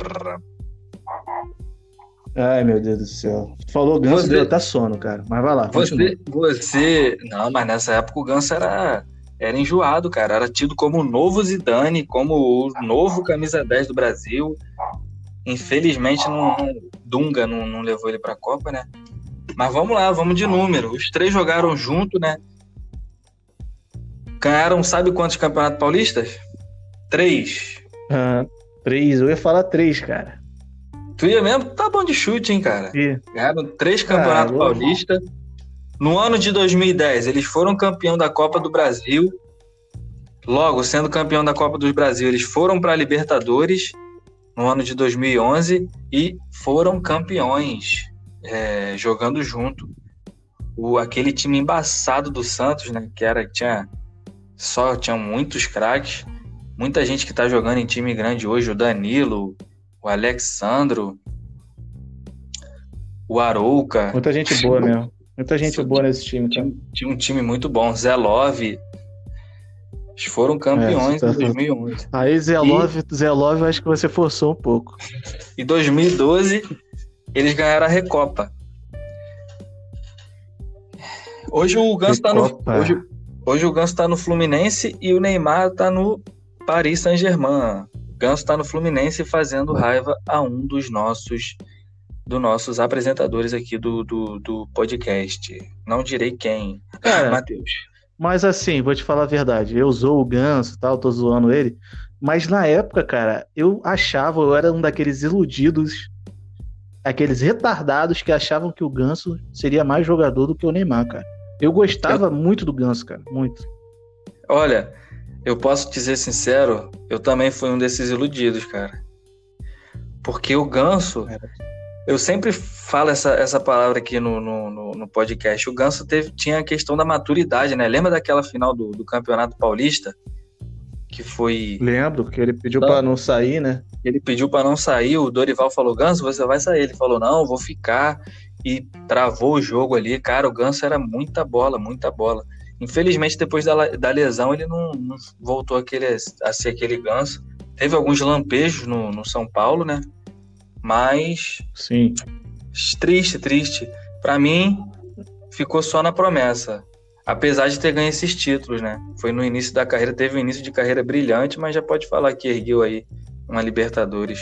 Ai, meu Deus do céu. Falou Ganso, você... até sono, cara. Mas vai lá. Você, você. Não, mas nessa época o Ganso era. era enjoado, cara. Era tido como o novo Zidane, como o novo camisa 10 do Brasil. Infelizmente, não, Dunga não, não levou ele para a Copa, né? Mas vamos lá, vamos de número. Os três jogaram junto, né? Ganharam, sabe quantos campeonatos paulistas? Três. Ah, três, eu ia falar três, cara. Tu ia mesmo? Tá bom de chute, hein, cara? E... Ganharam três campeonatos ah, paulistas. No ano de 2010, eles foram campeão da Copa do Brasil. Logo, sendo campeão da Copa do Brasil, eles foram para a Libertadores no ano de 2011 e foram campeões é, jogando junto. O, aquele time embaçado do Santos, né? Que era tinha só tinha muitos craques, muita gente que está jogando em time grande hoje, o Danilo, o Alexandro, o Arouca. Muita gente boa mesmo. Muita gente boa nesse time. Tinha, tinha, um time muito bom. Zé Love. Eles foram campeões é, tá em 2011. Aí Zé Love, e... Zé Love, acho que você forçou um pouco. Em 2012, eles ganharam a Recopa. Hoje o Ganso tá no. Hoje, hoje o Ganso tá no Fluminense e o Neymar tá no Paris Saint-Germain. O Ganso tá no Fluminense fazendo raiva a um dos nossos dos nossos apresentadores aqui do, do, do podcast. Não direi quem. Cara, Matheus. Mas assim, vou te falar a verdade. Eu sou o Ganso tal, tô zoando ele. Mas na época, cara, eu achava, eu era um daqueles iludidos, aqueles retardados que achavam que o Ganso seria mais jogador do que o Neymar, cara. Eu gostava eu... muito do Ganso, cara. Muito. Olha, eu posso dizer sincero, eu também fui um desses iludidos, cara. Porque o Ganso. Eu sempre falo essa, essa palavra aqui no, no, no podcast. O Ganso teve, tinha a questão da maturidade, né? Lembra daquela final do, do Campeonato Paulista? Que foi. Lembro, que ele pediu para não sair, né? Ele pediu para não sair, o Dorival falou: Ganso, você vai sair. Ele falou: não, vou ficar. E travou o jogo ali. Cara, o Ganso era muita bola, muita bola. Infelizmente, depois da, da lesão, ele não, não voltou aquele, a ser aquele Ganso. Teve alguns lampejos no, no São Paulo, né? Mas. Sim. Triste, triste. Para mim, ficou só na promessa. Apesar de ter ganho esses títulos, né? Foi no início da carreira, teve um início de carreira brilhante, mas já pode falar que ergueu aí uma Libertadores.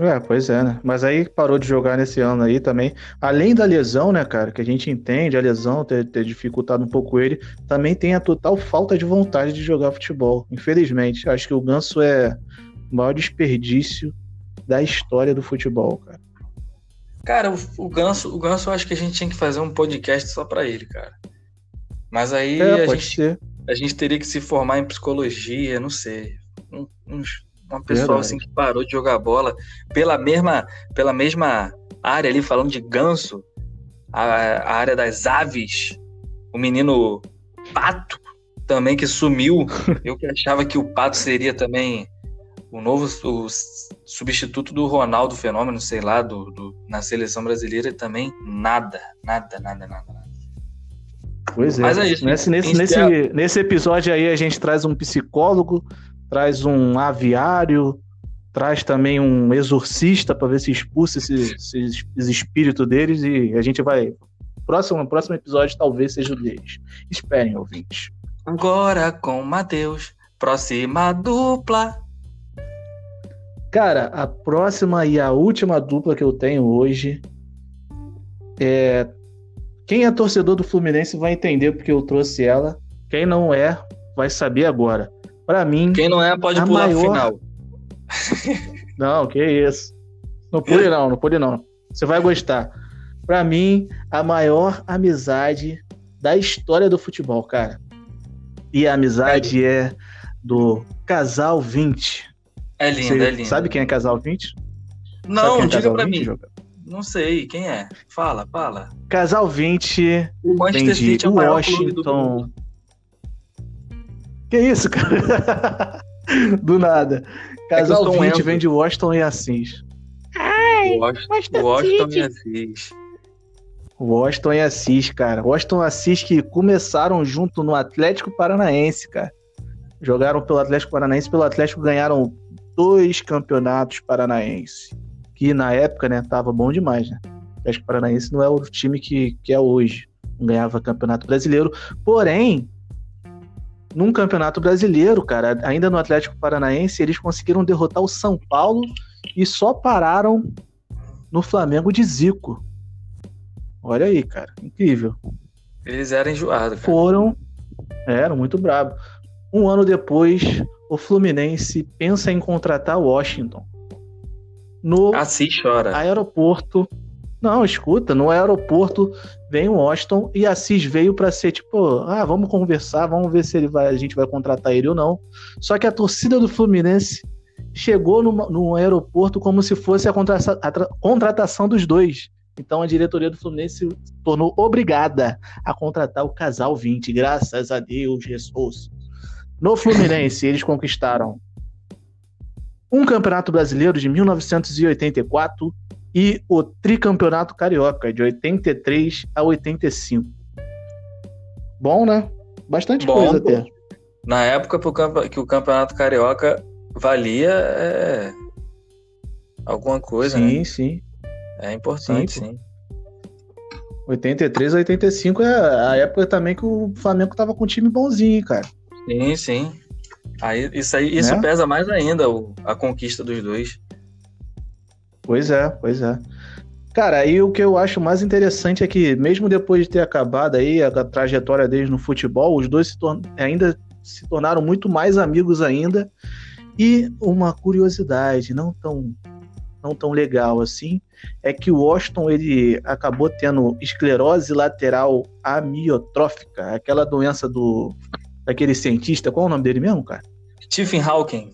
É, pois é, né? Mas aí parou de jogar nesse ano aí também. Além da lesão, né, cara, que a gente entende, a lesão ter, ter dificultado um pouco ele, também tem a total falta de vontade de jogar futebol. Infelizmente. Acho que o Ganso é o maior desperdício da história do futebol, cara. Cara, o, o Ganso, o Ganso, eu acho que a gente tinha que fazer um podcast só para ele, cara. Mas aí é, a, gente, ser. a gente teria que se formar em psicologia, não sei. Um, uma pessoa assim que parou de jogar bola pela mesma, pela mesma área ali, falando de ganso, a, a área das aves, o menino Pato também que sumiu. [LAUGHS] Eu que achava que o Pato seria também o novo o substituto do Ronaldo Fenômeno, sei lá, do, do, na seleção brasileira também nada, nada, nada, nada, nada. Pois é. Mas é isso. Nesse, nesse, nesse, nesse episódio aí a gente traz um psicólogo, traz um aviário, traz também um exorcista para ver se expulsa esses, esses, esses espíritos deles e a gente vai. Próximo, próximo episódio talvez seja o deles. Esperem, ouvintes. Agora com Matheus, próxima dupla. Cara, a próxima e a última dupla que eu tenho hoje é. Quem é torcedor do Fluminense vai entender porque eu trouxe ela. Quem não é, vai saber agora. Para mim. Quem não é, pode pular maior... final. [LAUGHS] não, que isso. Não pule não, não pule não. Você vai gostar. Para mim, a maior amizade da história do futebol, cara. E a amizade é do Casal 20. É linda, Você é linda. Sabe quem é Casal 20? Não, é diga pra 20, mim. Joga? Não sei, quem é? Fala, fala. Casal 20 o Manchester City é o Washington. Que isso, cara? [LAUGHS] do nada. Casal é 20 vem de Washington e Assis. Ai, Washington, Washington e Assis. Washington e Assis, cara. Washington e Assis que começaram junto no Atlético Paranaense, cara. Jogaram pelo Atlético Paranaense, pelo Atlético ganharam dois campeonatos paranaenses. Que na época, né, tava bom demais, né? O Atlético Paranaense não é o time que, que é hoje. Não ganhava campeonato brasileiro. Porém, num campeonato brasileiro, cara, ainda no Atlético Paranaense, eles conseguiram derrotar o São Paulo e só pararam no Flamengo de Zico. Olha aí, cara, incrível. Eles eram enjoados. Cara. Foram, eram muito bravos. Um ano depois, o Fluminense pensa em contratar o Washington. No assim chora. aeroporto. Não, escuta, no aeroporto vem o Washington e Assis veio para ser tipo, ah, vamos conversar, vamos ver se ele vai, a gente vai contratar ele ou não. Só que a torcida do Fluminense chegou no, no aeroporto como se fosse a, contra, a contratação dos dois. Então a diretoria do Fluminense se tornou obrigada a contratar o casal 20, graças a Deus, Jesus. No Fluminense, eles conquistaram um Campeonato Brasileiro de 1984 e o Tricampeonato Carioca, de 83 a 85. Bom, né? Bastante Bom, coisa até. Na época que o Campeonato Carioca valia é... alguma coisa, sim, né? Sim, É importante, sim. sim. 83 a 85 é a época também que o Flamengo tava com um time bonzinho, cara. Sim, sim. Aí, isso aí, isso né? pesa mais ainda, o, a conquista dos dois. Pois é, pois é. Cara, aí o que eu acho mais interessante é que, mesmo depois de ter acabado aí a, trajetória deles no futebol, os dois se ainda se tornaram muito mais amigos ainda. E uma curiosidade, não tão não tão legal assim, é que o Washington ele acabou tendo esclerose lateral amiotrófica, aquela doença do daquele cientista, qual é o nome dele mesmo, cara? Stephen Hawking.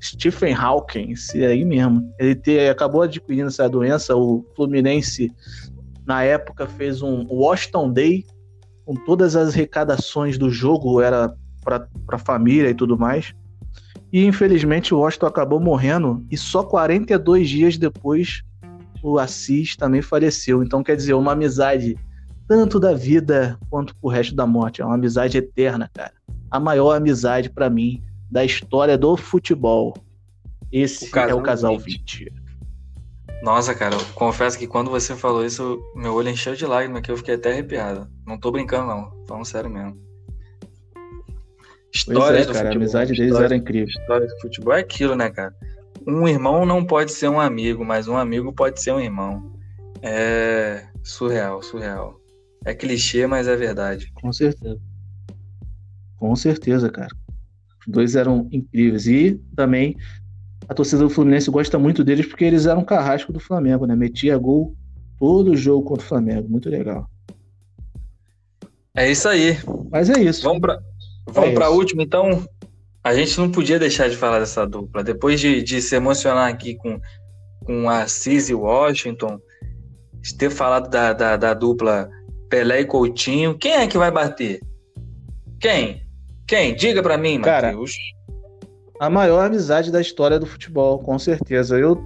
Stephen Hawking, esse aí mesmo. Ele acabou adquirindo essa doença. O Fluminense, na época, fez um Washington Day com todas as arrecadações do jogo, era para a família e tudo mais. E infelizmente o Washington acabou morrendo e só 42 dias depois o Assis também faleceu. Então quer dizer, uma amizade tanto da vida quanto pro resto da morte. É uma amizade eterna, cara. A maior amizade para mim da história do futebol. Esse o é o casal 20. 20. Nossa, cara, eu confesso que quando você falou isso, meu olho encheu de lágrimas, que eu fiquei até arrepiado. Não tô brincando, não. Falando sério mesmo. Histórias é, do cara, futebol. A amizade deles era incrível. História do futebol é aquilo, né, cara? Um irmão não pode ser um amigo, mas um amigo pode ser um irmão. É surreal, surreal. É clichê, mas é verdade. Com certeza. Com certeza, cara dois eram incríveis. E também a torcida do Fluminense gosta muito deles porque eles eram carrasco do Flamengo, né? Metia gol todo jogo contra o Flamengo. Muito legal. É isso aí. Mas é isso. Vamos para vamos é para a última, então. A gente não podia deixar de falar dessa dupla. Depois de, de se emocionar aqui com, com a Assis e Washington, de ter falado da, da, da dupla Pelé e Coutinho, quem é que vai bater? Quem? Quem? Diga para mim, Cara, Matheus. A maior amizade da história do futebol, com certeza. Eu,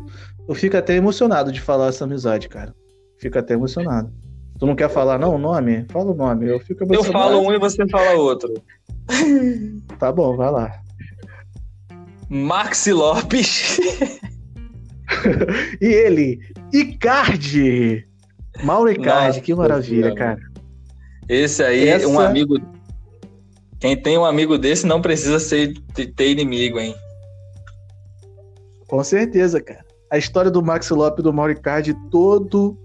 eu fico até emocionado de falar essa amizade, cara. Fico até emocionado. Tu não quer falar, não, o nome? Fala o nome. Eu fico emocionado. Eu falo um e você fala outro. [LAUGHS] tá bom, vai lá. Maxi Lopes. [LAUGHS] e ele, Icardi. Mauro Icardi, Nossa, que maravilha, cara. Esse aí, Essa... um amigo quem tem um amigo desse não precisa ser, ter inimigo, hein? Com certeza, cara. A história do Max Lopes do Mauricardi, todo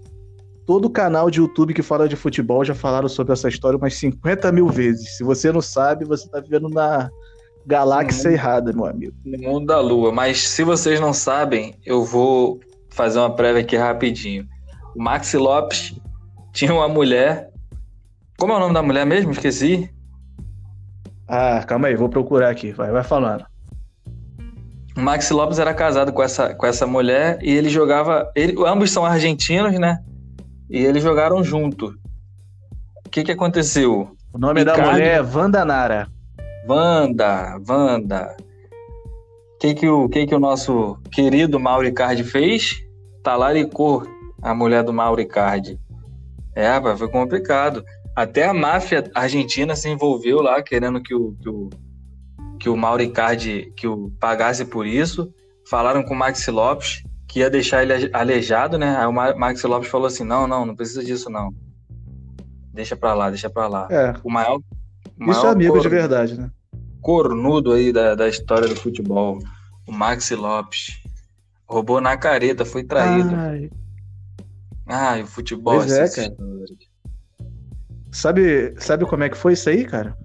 todo canal de YouTube que fala de futebol já falaram sobre essa história umas 50 mil vezes. Se você não sabe, você tá vivendo na galáxia errada, meu amigo. No mundo da lua. Mas se vocês não sabem, eu vou fazer uma prévia aqui rapidinho. O Maxi Lopes tinha uma mulher. Como é o nome da mulher mesmo? Esqueci. Ah, calma aí, vou procurar aqui. Vai, vai falando. O Maxi Lopes era casado com essa, com essa mulher e ele jogava. Ele, ambos são argentinos, né? E eles jogaram junto. O que, que aconteceu? O nome Ricardo... da mulher é Wanda Nara. Wanda, Wanda. O que, que, o que, que o nosso querido Mauricardi fez? Talaricou a mulher do Mauricardi. É, rapaz, foi complicado. Até a máfia argentina se envolveu lá, querendo que o, que o, que o Mauricardi que o pagasse por isso. Falaram com o Maxi Lopes que ia deixar ele aleijado, né? Aí o Maxi Lopes falou assim: não, não, não precisa disso, não. Deixa pra lá, deixa pra lá. É. O maior, Isso é amigo cor... de verdade, né? Cornudo aí da, da história do futebol. O Maxi Lopes. Roubou na careta, foi traído. Ai, Ai o futebol pois é, cara. Sabe, sabe como é que foi isso aí, cara?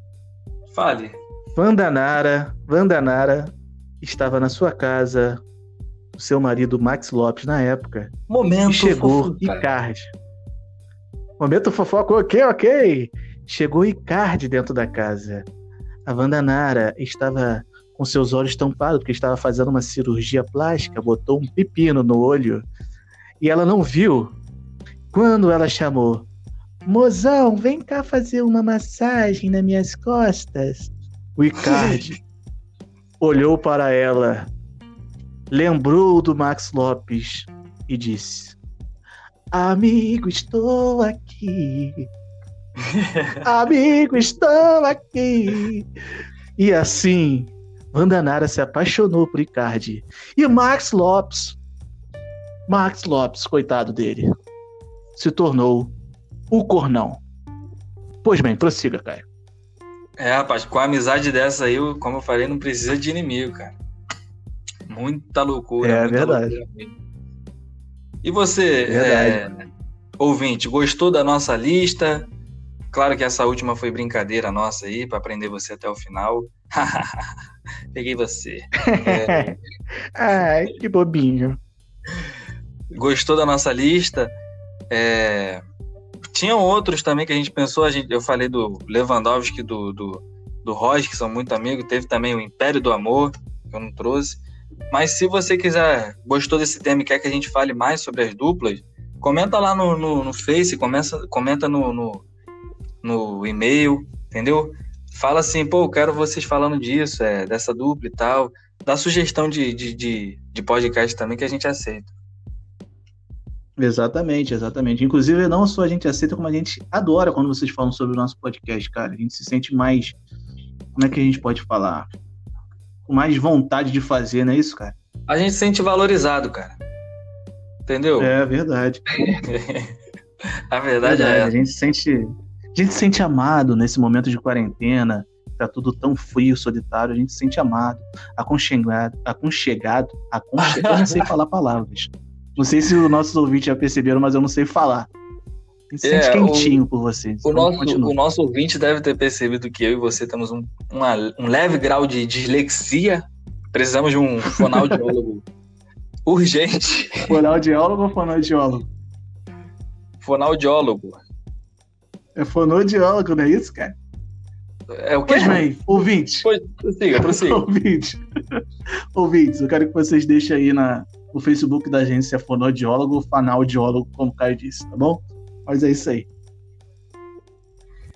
Fale. Vandanara, Vandanara estava na sua casa, o seu marido Max Lopes na época. Momento e chegou Icardi. Momento fofoca, ok, ok. Chegou Icardi dentro da casa. A Vandanara estava com seus olhos tampados, porque estava fazendo uma cirurgia plástica, botou um pepino no olho e ela não viu. Quando ela chamou, Mozão, vem cá fazer uma massagem nas minhas costas. O Icardi olhou para ela, lembrou do Max Lopes e disse: Amigo, estou aqui. [LAUGHS] Amigo, estou aqui. E assim, Vandanara se apaixonou por Icardi. E Max Lopes, Max Lopes, coitado dele, se tornou o cornão. Pois bem, prossiga, Caio. É, rapaz, com a amizade dessa aí, como eu falei, não precisa de inimigo, cara. Muita loucura. É muita verdade. Loucura e você, é, ouvinte, gostou da nossa lista? Claro que essa última foi brincadeira nossa aí, para aprender você até o final. [LAUGHS] Peguei você. É... [LAUGHS] Ai, que bobinho. Gostou da nossa lista? É... Tinham outros também que a gente pensou. A gente, eu falei do Lewandowski, do, do, do Roger, que são muito amigos. Teve também o Império do Amor, que eu não trouxe. Mas se você quiser, gostou desse tema e quer que a gente fale mais sobre as duplas, comenta lá no, no, no Face, começa, comenta no, no, no e-mail, entendeu? Fala assim, pô, eu quero vocês falando disso, é, dessa dupla e tal. Dá sugestão de, de, de, de podcast também que a gente aceita. Exatamente, exatamente. Inclusive, não só a gente aceita, como a gente adora quando vocês falam sobre o nosso podcast, cara. A gente se sente mais. Como é que a gente pode falar? com mais vontade de fazer, não é isso, cara? A gente se sente valorizado, cara. Entendeu? É verdade. [LAUGHS] a verdade, é verdade é. A gente se sente, a gente se sente amado nesse momento de quarentena. Tá tudo tão frio, solitário. A gente se sente amado, aconchegado, aconchegado, aconchegado. eu não sei falar palavras. Não sei se os nossos ouvintes já perceberam, mas eu não sei falar. É, sente quentinho o, por vocês. O nosso, o nosso ouvinte deve ter percebido que eu e você temos um, uma, um leve grau de dislexia. Precisamos de um fonoaudiólogo [LAUGHS] urgente. Fonoaudiólogo ou fonoaudiólogo? Fonoaudiólogo. É fonoaudiólogo, não é isso, cara? É o quê? Pois bem, ouvinte. Pois, prossiga, prossiga. [LAUGHS] ouvinte. Ouvintes, eu quero que vocês deixem aí na, no Facebook da agência fonoaudiólogo ou fanaudiólogo, como o Caio disse, tá bom? Mas é isso aí.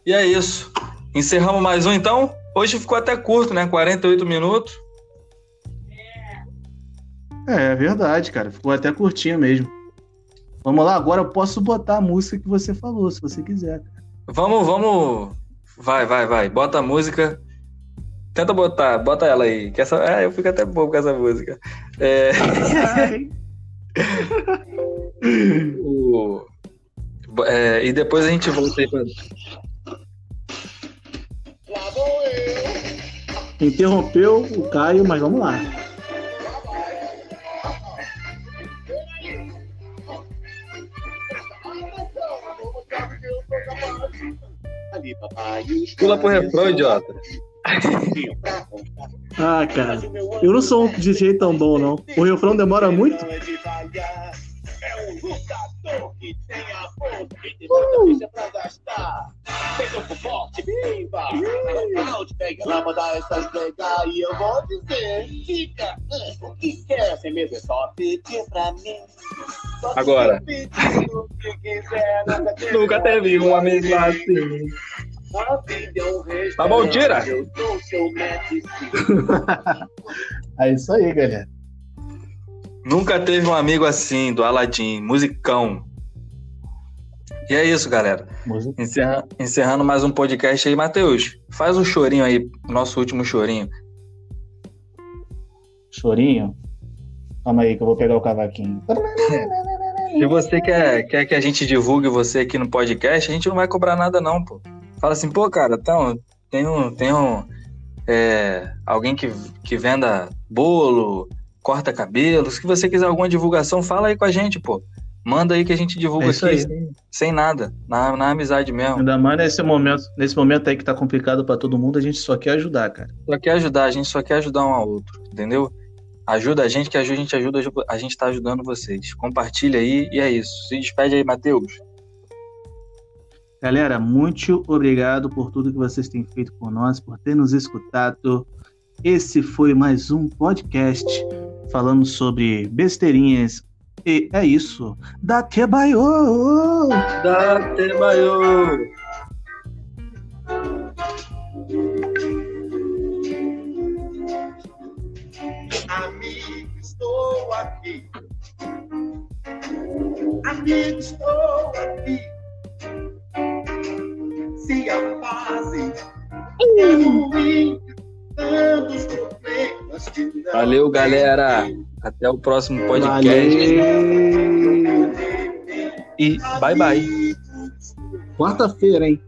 E é isso. Encerramos mais um então. Hoje ficou até curto, né? 48 minutos. É, é verdade, cara. Ficou até curtinho mesmo. Vamos lá, agora eu posso botar a música que você falou, se você quiser. Vamos, vamos. Vai, vai, vai. Bota a música. Tenta botar, bota ela aí. Que essa... É, eu fico até bobo com essa música. É... [LAUGHS] o... É, e depois a gente volta aí pra. Interrompeu o Caio, mas vamos lá. Pula pro refrão, idiota. Ah, cara. Eu não sou um DJ tão bom, não. O refrão demora muito? É um lutador que tem a força e tem muita pra gastar. O forte! Nocaute, pega lá, mandar essas pegar e eu vou dizer: fica, o que quer? Sem medo é só pedir pra mim. Agora. Nunca teve uma mesma assim. Tá bom, tira! [LAUGHS] é isso aí, galera. Nunca teve um amigo assim, do Aladim, musicão. E é isso, galera. Encerra, encerrando mais um podcast aí, Matheus. Faz um chorinho aí, nosso último chorinho. Chorinho? Calma aí que eu vou pegar o cavaquinho. Se você quer, quer que a gente divulgue você aqui no podcast, a gente não vai cobrar nada, não, pô. Fala assim, pô, cara, então, tem um, tem um é, alguém que, que venda bolo, corta cabelo. Se você quiser alguma divulgação, fala aí com a gente, pô. Manda aí que a gente divulga é aqui sem, sem, nada, na, na amizade mesmo. Ainda mais nesse momento, nesse momento aí que tá complicado para todo mundo, a gente só quer ajudar, cara. Só quer ajudar, a gente só quer ajudar um ao outro, entendeu? Ajuda a gente, que a gente ajuda, a gente tá ajudando vocês. Compartilha aí e é isso. Se despede aí, Matheus. Galera, muito obrigado por tudo que vocês têm feito por nós, por ter nos escutado. Esse foi mais um podcast falando sobre besteirinhas e é isso. Date baiô! Date baiô! Amigo, estou aqui. Amigo, estou aqui. Se a fase ruim, tantos problemas Valeu, galera! Até o próximo podcast. Valeu. E bye bye. Quarta-feira, hein?